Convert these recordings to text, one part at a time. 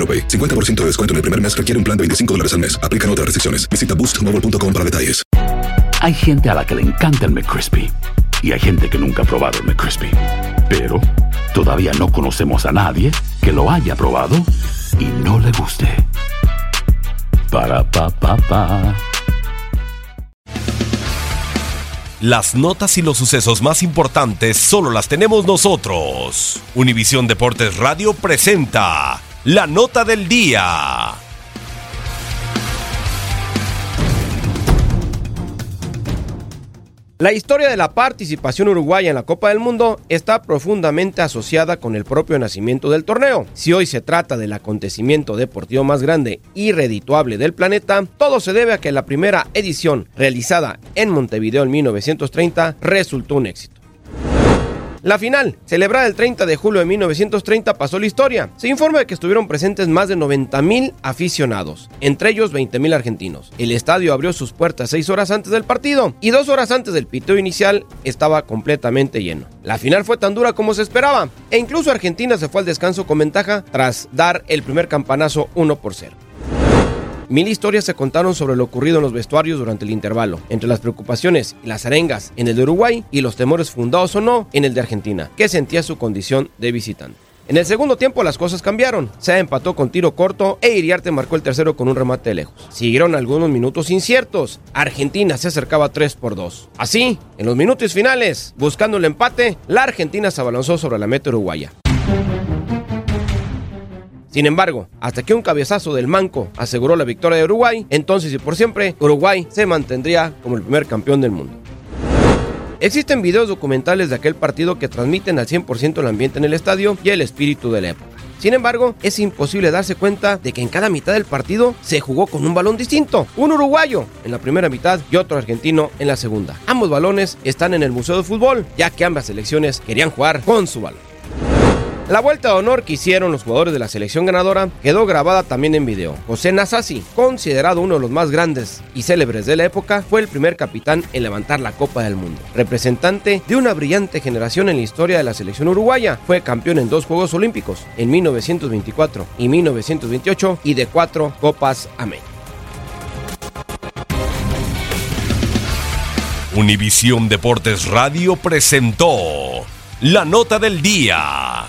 AroPay. 50% de descuento en el primer mes requiere un plan de 25 dólares al mes. Aplican otras restricciones. Visita boostmobile.com para detalles. Hay gente a la que le encanta el McCrispy y hay gente que nunca ha probado el McCrispy. Pero todavía no conocemos a nadie que lo haya probado y no le guste. Para pa pa pa. Las notas y los sucesos más importantes solo las tenemos nosotros. Univisión Deportes Radio presenta la nota del día. La historia de la participación uruguaya en la Copa del Mundo está profundamente asociada con el propio nacimiento del torneo. Si hoy se trata del acontecimiento deportivo más grande y redituable del planeta, todo se debe a que la primera edición, realizada en Montevideo en 1930, resultó un éxito. La final, celebrada el 30 de julio de 1930, pasó la historia. Se informa de que estuvieron presentes más de 90.000 aficionados, entre ellos 20.000 argentinos. El estadio abrió sus puertas seis horas antes del partido y dos horas antes del piteo inicial estaba completamente lleno. La final fue tan dura como se esperaba e incluso Argentina se fue al descanso con ventaja tras dar el primer campanazo 1 por 0. Mil historias se contaron sobre lo ocurrido en los vestuarios durante el intervalo, entre las preocupaciones y las arengas en el de Uruguay y los temores fundados o no en el de Argentina, que sentía su condición de visitante. En el segundo tiempo las cosas cambiaron. Se empató con tiro corto e Iriarte marcó el tercero con un remate de lejos. Siguieron algunos minutos inciertos. Argentina se acercaba 3 por 2. Así, en los minutos finales, buscando el empate, la Argentina se abalanzó sobre la meta uruguaya. Sin embargo, hasta que un cabezazo del Manco aseguró la victoria de Uruguay, entonces y por siempre, Uruguay se mantendría como el primer campeón del mundo. Existen videos documentales de aquel partido que transmiten al 100% el ambiente en el estadio y el espíritu de la época. Sin embargo, es imposible darse cuenta de que en cada mitad del partido se jugó con un balón distinto, un uruguayo en la primera mitad y otro argentino en la segunda. Ambos balones están en el Museo de Fútbol, ya que ambas selecciones querían jugar con su balón. La vuelta de honor que hicieron los jugadores de la selección ganadora quedó grabada también en video. José Nasasi, considerado uno de los más grandes y célebres de la época, fue el primer capitán en levantar la Copa del Mundo. Representante de una brillante generación en la historia de la selección uruguaya, fue campeón en dos Juegos Olímpicos, en 1924 y 1928, y de cuatro Copas América. Univisión Deportes Radio presentó la nota del día.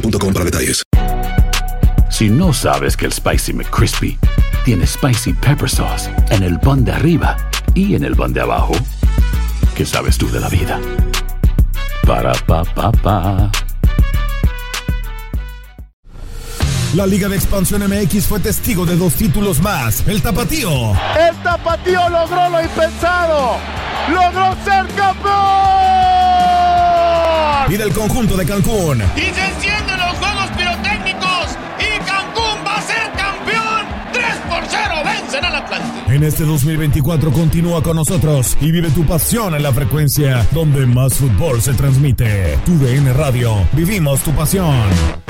boostmobile.com para detalles. Si no sabes que el Spicy McCrispy tiene Spicy Pepper Sauce en el pan de arriba y en el pan de abajo, ¿qué sabes tú de la vida? Para, pa, pa, pa. La Liga de Expansión MX fue testigo de dos títulos más. El Tapatío. El Tapatío logró lo impensado. Logró ser campeón. Y del conjunto de Cancún. Y se encienden los juegos pirotécnicos. Y Cancún va a ser campeón. 3 por 0 vencen al Atlante. En este 2024 continúa con nosotros y vive tu pasión en la frecuencia donde más fútbol se transmite. Tu Radio. Vivimos tu pasión.